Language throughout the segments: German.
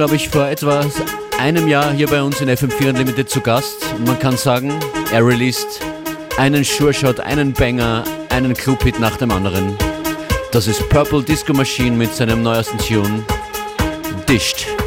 Glaube ich, vor etwa einem Jahr hier bei uns in FM4 Unlimited zu Gast. Man kann sagen, er released einen Sure-Shot, einen Banger, einen Club-Hit nach dem anderen. Das ist Purple Disco Machine mit seinem neuesten Tune, Dished.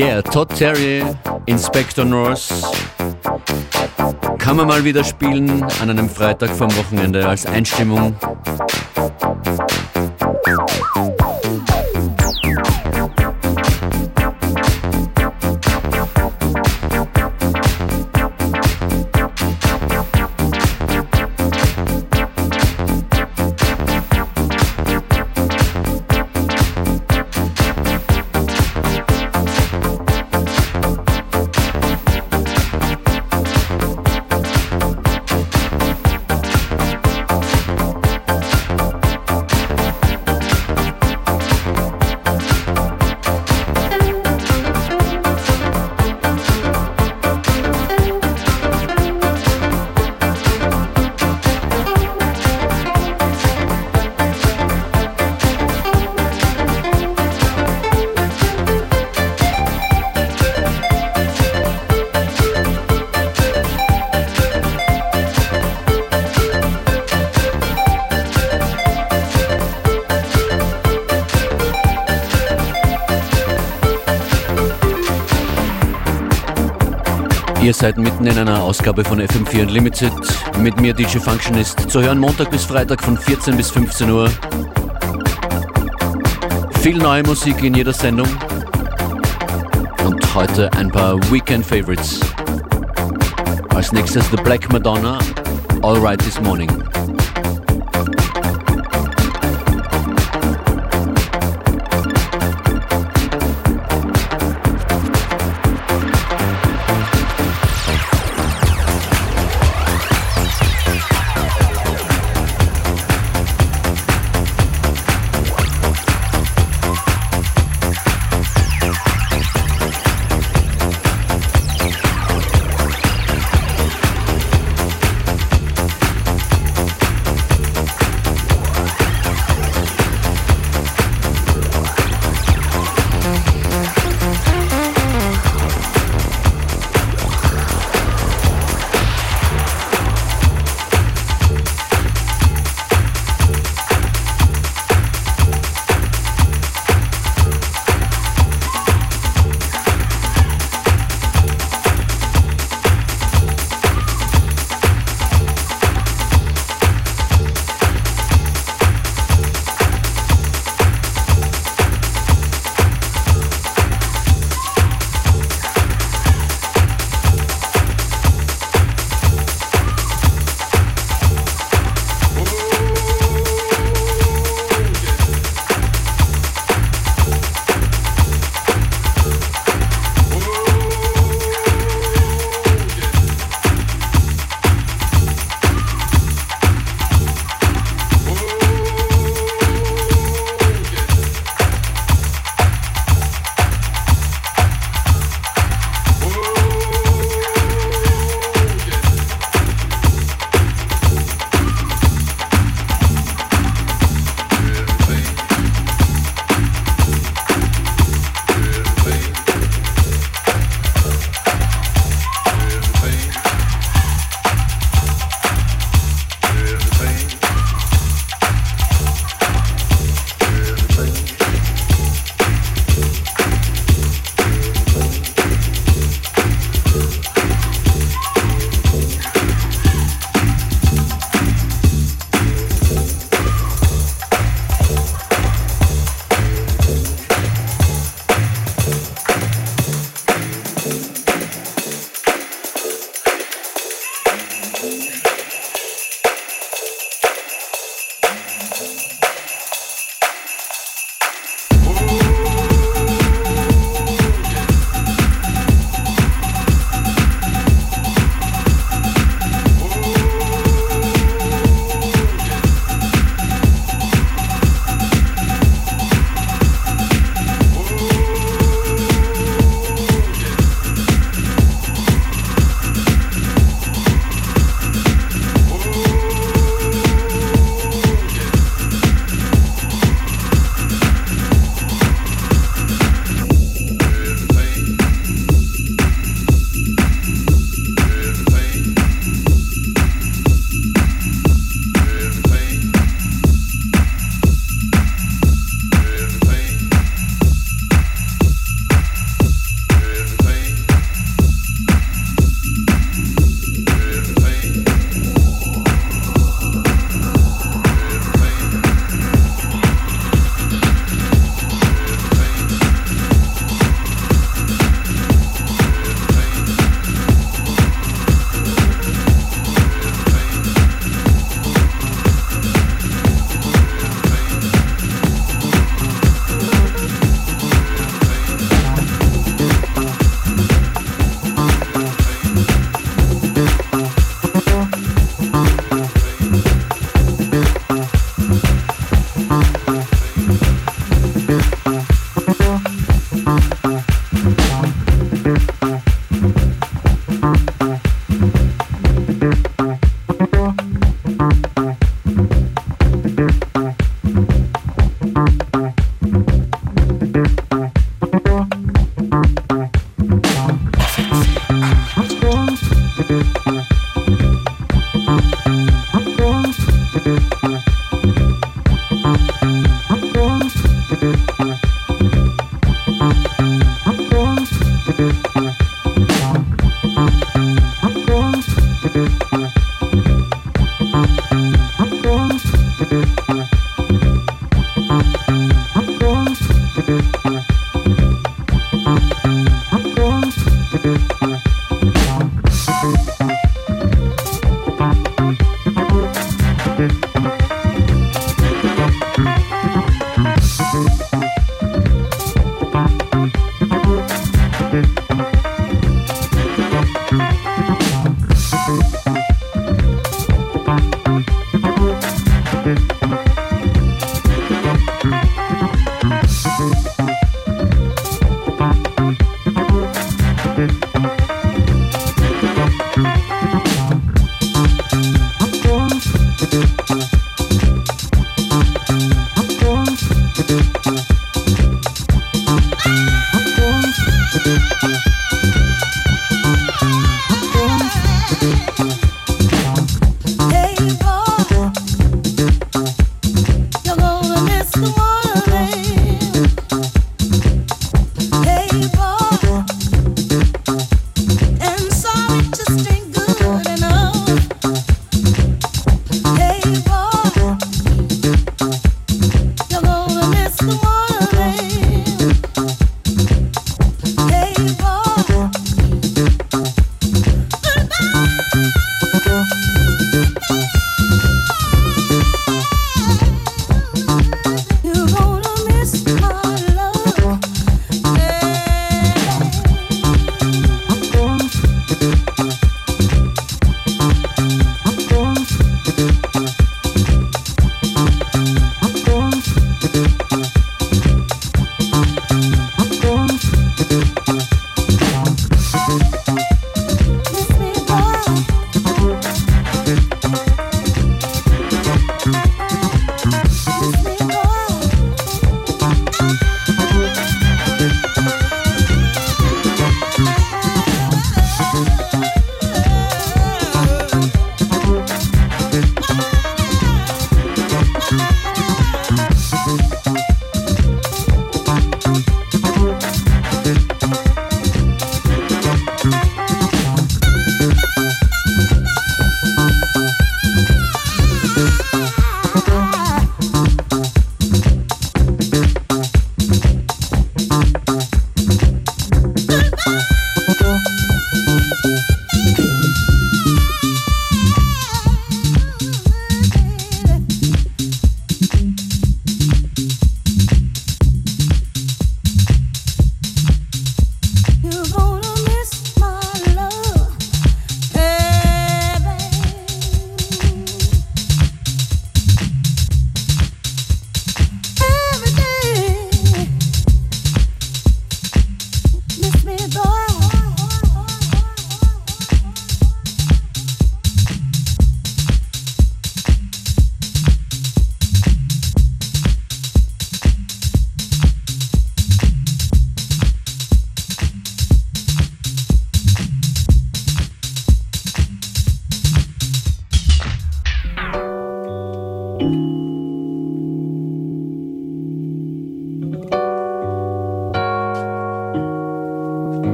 Yeah, Todd Terry, Inspector North. Kann man mal wieder spielen an einem Freitag vom Wochenende als Einstimmung. Ihr seid mitten in einer Ausgabe von FM4 Unlimited mit mir DJ Functionist zu hören Montag bis Freitag von 14 bis 15 Uhr. Viel neue Musik in jeder Sendung und heute ein paar Weekend Favorites. Als nächstes The Black Madonna, All Right This Morning.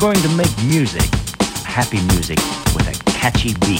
going to make music, happy music, with a catchy beat.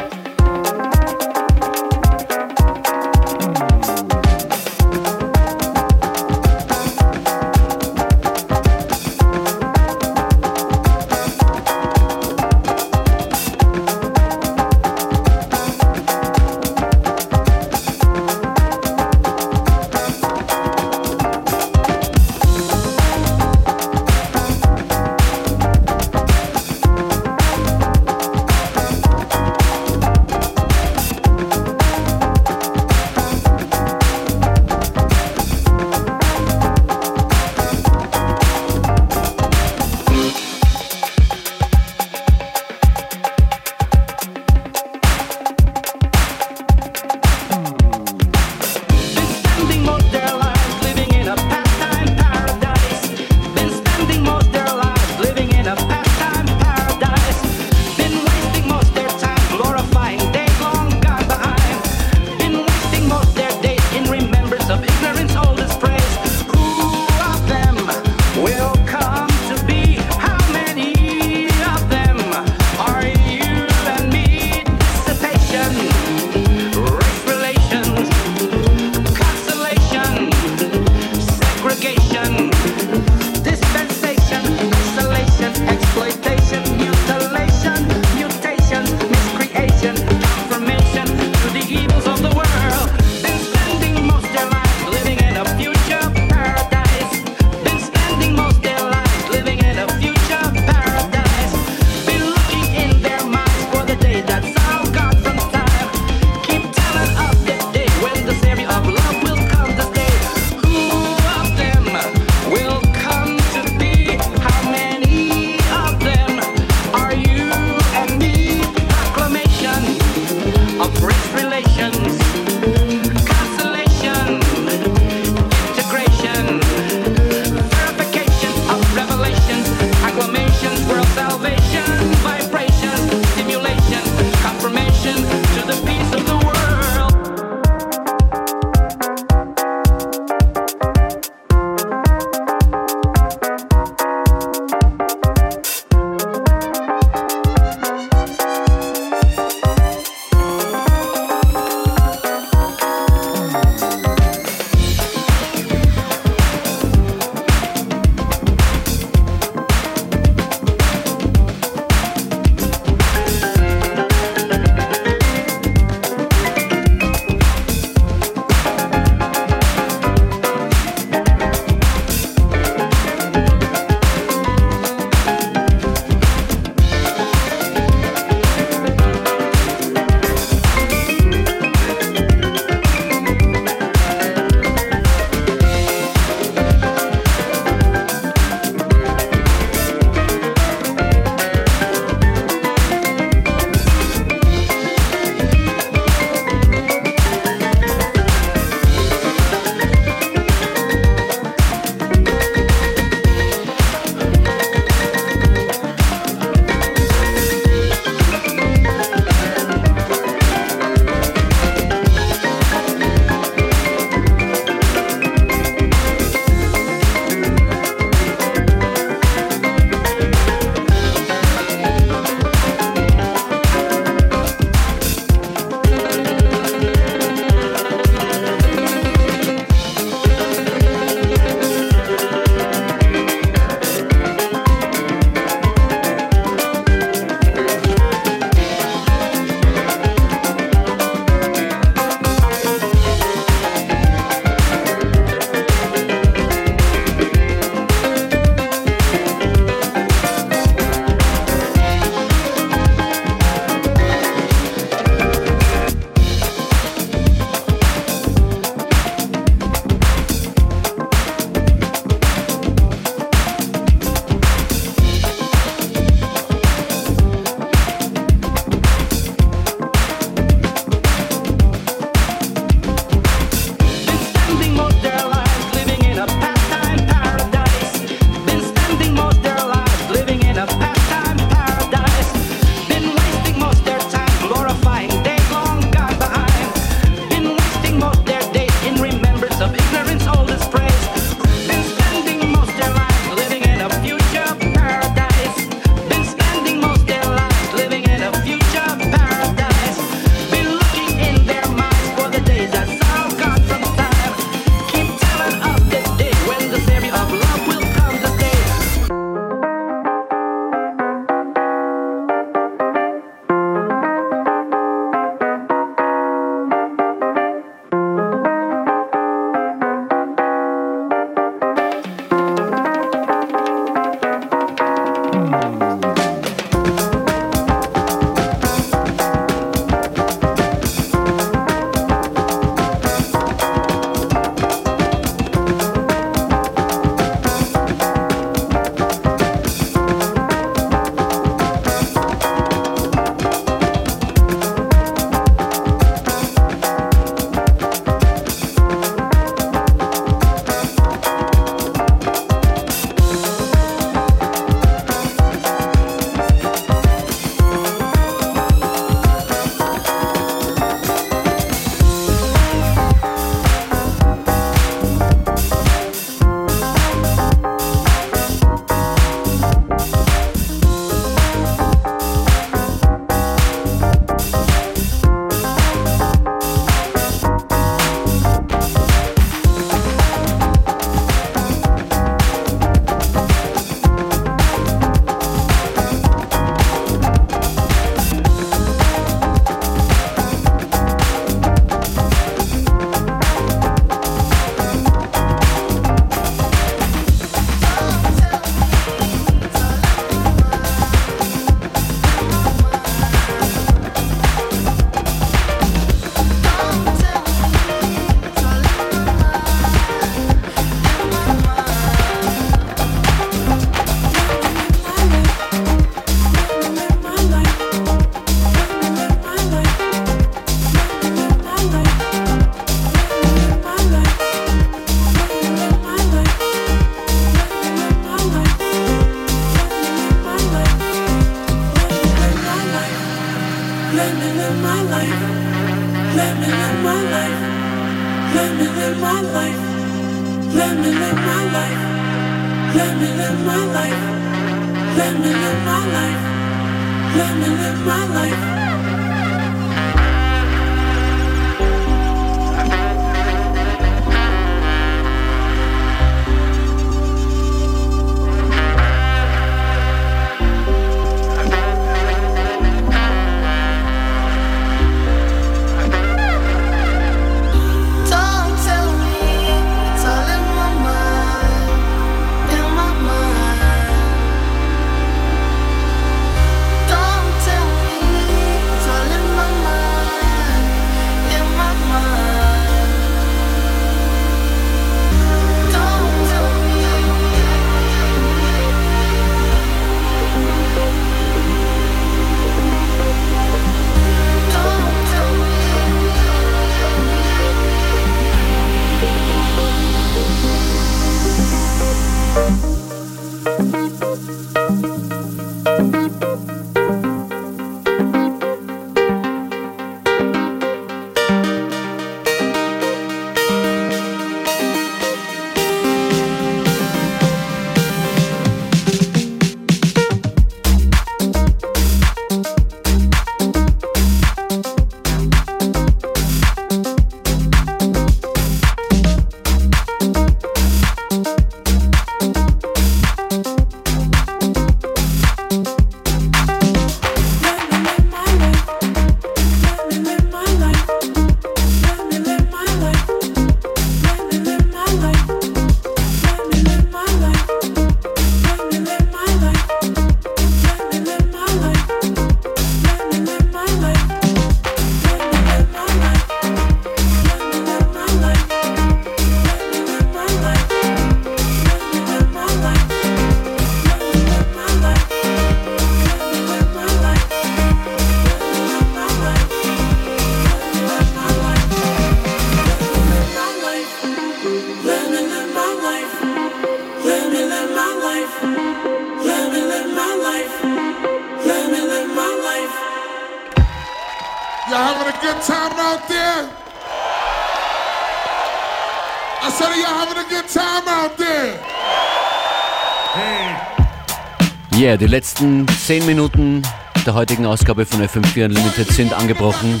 Die letzten 10 Minuten der heutigen Ausgabe von FM4 Unlimited sind angebrochen.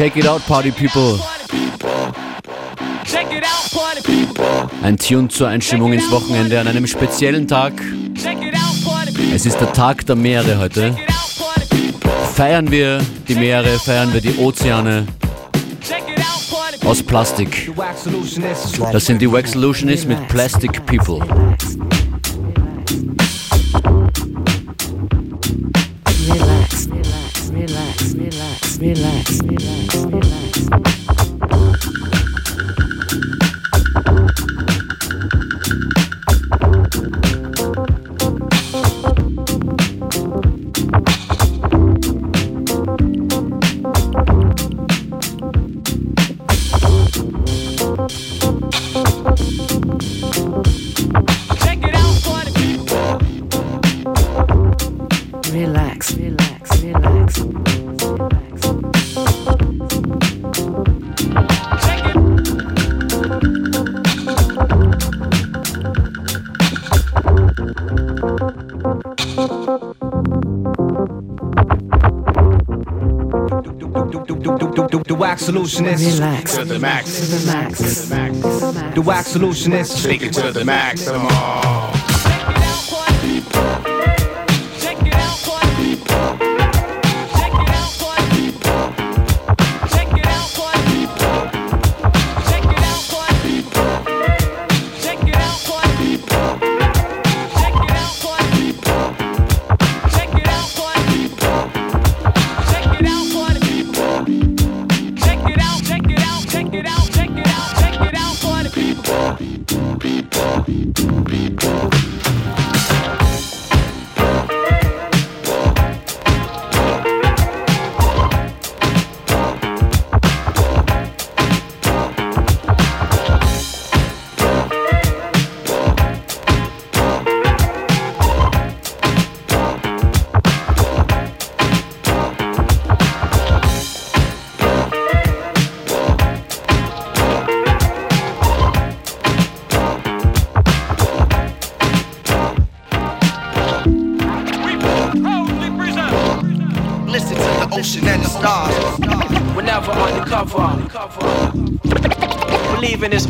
Check it out, Party People. Ein Tune zur Einstimmung ins Wochenende an einem speziellen Tag. Es ist der Tag der Meere heute. Feiern wir die Meere, feiern wir die Ozeane aus Plastik. Das sind die Wax Solutionists mit Plastic People. Solutionist. Relax. To the max. Relax. To the max. The wax solutionist. Take it to the maximum. cover.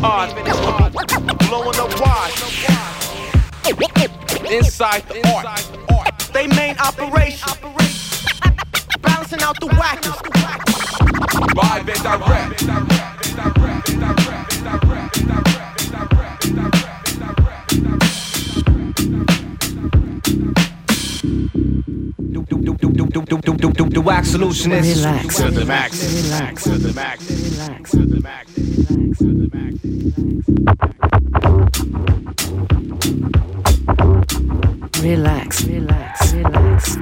Believe in his art. Blowing up wide. Inside the art. They main operation. Balancing out the whackers. Live and direct. The, the, the, the, the, the, the, the, the wax solution is Relax. To the max. Relax. To the max. relax, relax, relax.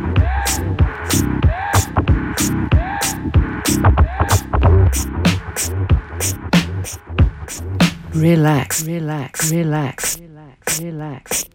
Relax, relax, relax, relax, relax.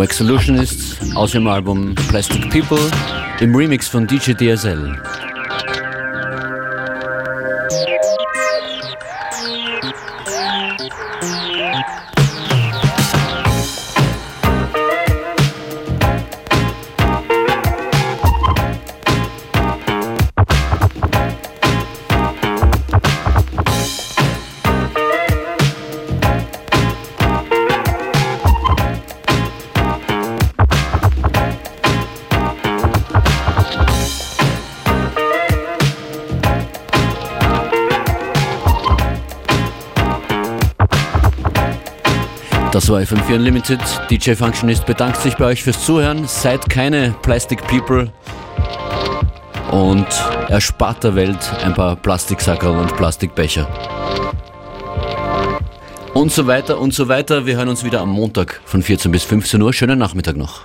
Wax Solutionists aus ihrem Album Plastic People im Remix von DJ DSL. Das war FM4 Unlimited. DJ Functionist bedankt sich bei euch fürs Zuhören. Seid keine Plastic People und erspart der Welt ein paar Plastiksackerl und Plastikbecher. Und so weiter und so weiter. Wir hören uns wieder am Montag von 14 bis 15 Uhr. Schönen Nachmittag noch.